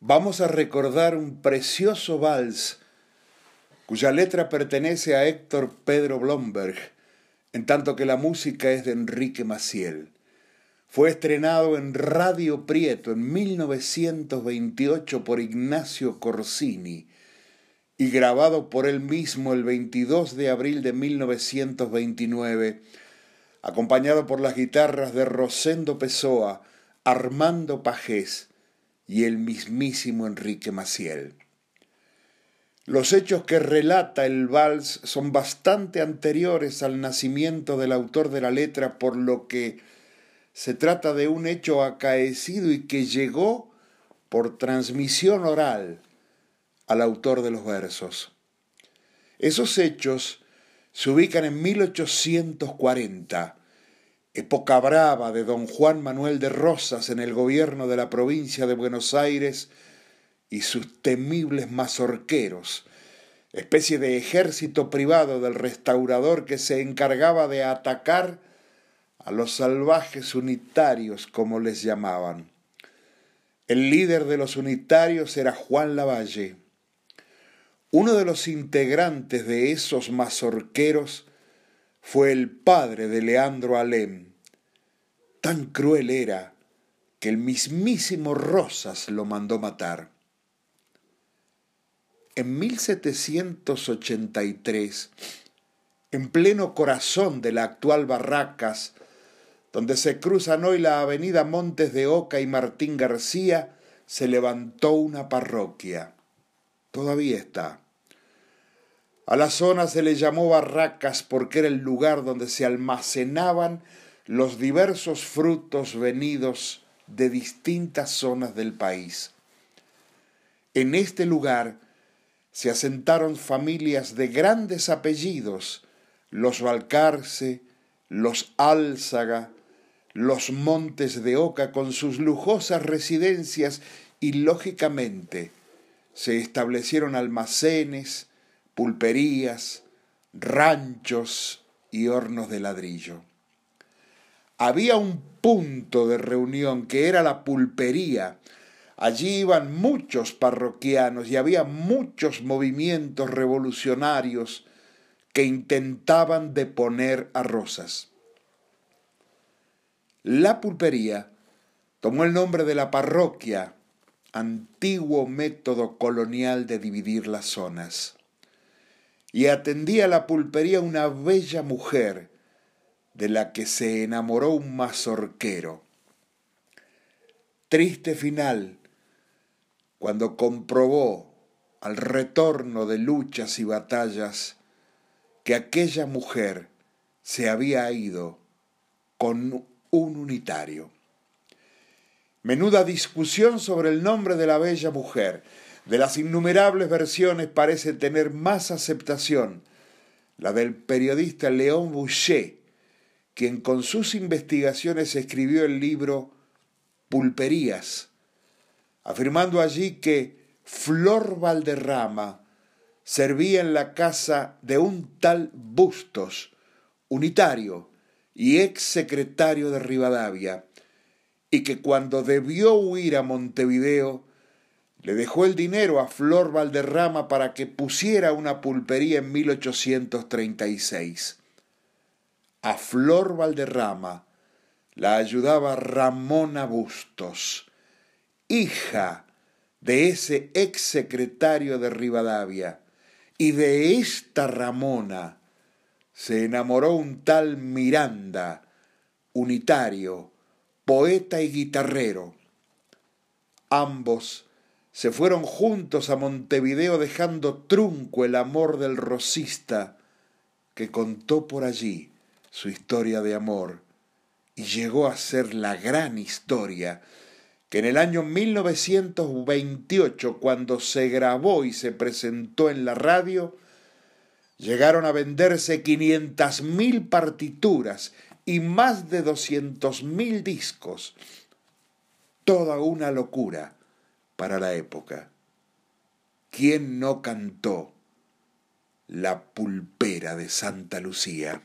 vamos a recordar un precioso vals cuya letra pertenece a Héctor Pedro Blomberg, en tanto que la música es de Enrique Maciel. Fue estrenado en Radio Prieto en 1928 por Ignacio Corsini y grabado por él mismo el 22 de abril de 1929, acompañado por las guitarras de Rosendo Pessoa, Armando Pajés y el mismísimo Enrique Maciel. Los hechos que relata el vals son bastante anteriores al nacimiento del autor de la letra, por lo que se trata de un hecho acaecido y que llegó por transmisión oral al autor de los versos. Esos hechos se ubican en 1840, época brava de don Juan Manuel de Rosas en el gobierno de la provincia de Buenos Aires, y sus temibles mazorqueros, especie de ejército privado del restaurador que se encargaba de atacar a los salvajes unitarios, como les llamaban. El líder de los unitarios era Juan Lavalle. Uno de los integrantes de esos mazorqueros fue el padre de Leandro Alem. Tan cruel era que el mismísimo Rosas lo mandó matar. En 1783, en pleno corazón de la actual Barracas, donde se cruzan hoy la avenida Montes de Oca y Martín García, se levantó una parroquia. Todavía está. A la zona se le llamó Barracas porque era el lugar donde se almacenaban los diversos frutos venidos de distintas zonas del país. En este lugar se asentaron familias de grandes apellidos, los Valcarce, los Álzaga, los Montes de Oca con sus lujosas residencias y lógicamente se establecieron almacenes, pulperías, ranchos y hornos de ladrillo. Había un punto de reunión que era la pulpería, Allí iban muchos parroquianos y había muchos movimientos revolucionarios que intentaban deponer a Rosas. La pulpería tomó el nombre de la parroquia, antiguo método colonial de dividir las zonas, y atendía a la pulpería una bella mujer de la que se enamoró un mazorquero. Triste final cuando comprobó al retorno de luchas y batallas que aquella mujer se había ido con un unitario. Menuda discusión sobre el nombre de la bella mujer. De las innumerables versiones parece tener más aceptación la del periodista León Boucher, quien con sus investigaciones escribió el libro Pulperías, afirmando allí que Flor Valderrama servía en la casa de un tal Bustos, unitario y ex secretario de Rivadavia, y que cuando debió huir a Montevideo, le dejó el dinero a Flor Valderrama para que pusiera una pulpería en 1836. A Flor Valderrama la ayudaba Ramona Bustos hija de ese ex secretario de Rivadavia, y de esta Ramona se enamoró un tal Miranda, unitario, poeta y guitarrero. Ambos se fueron juntos a Montevideo dejando trunco el amor del rosista que contó por allí su historia de amor y llegó a ser la gran historia que en el año 1928, cuando se grabó y se presentó en la radio, llegaron a venderse 500.000 partituras y más de 200.000 discos. Toda una locura para la época. ¿Quién no cantó La pulpera de Santa Lucía?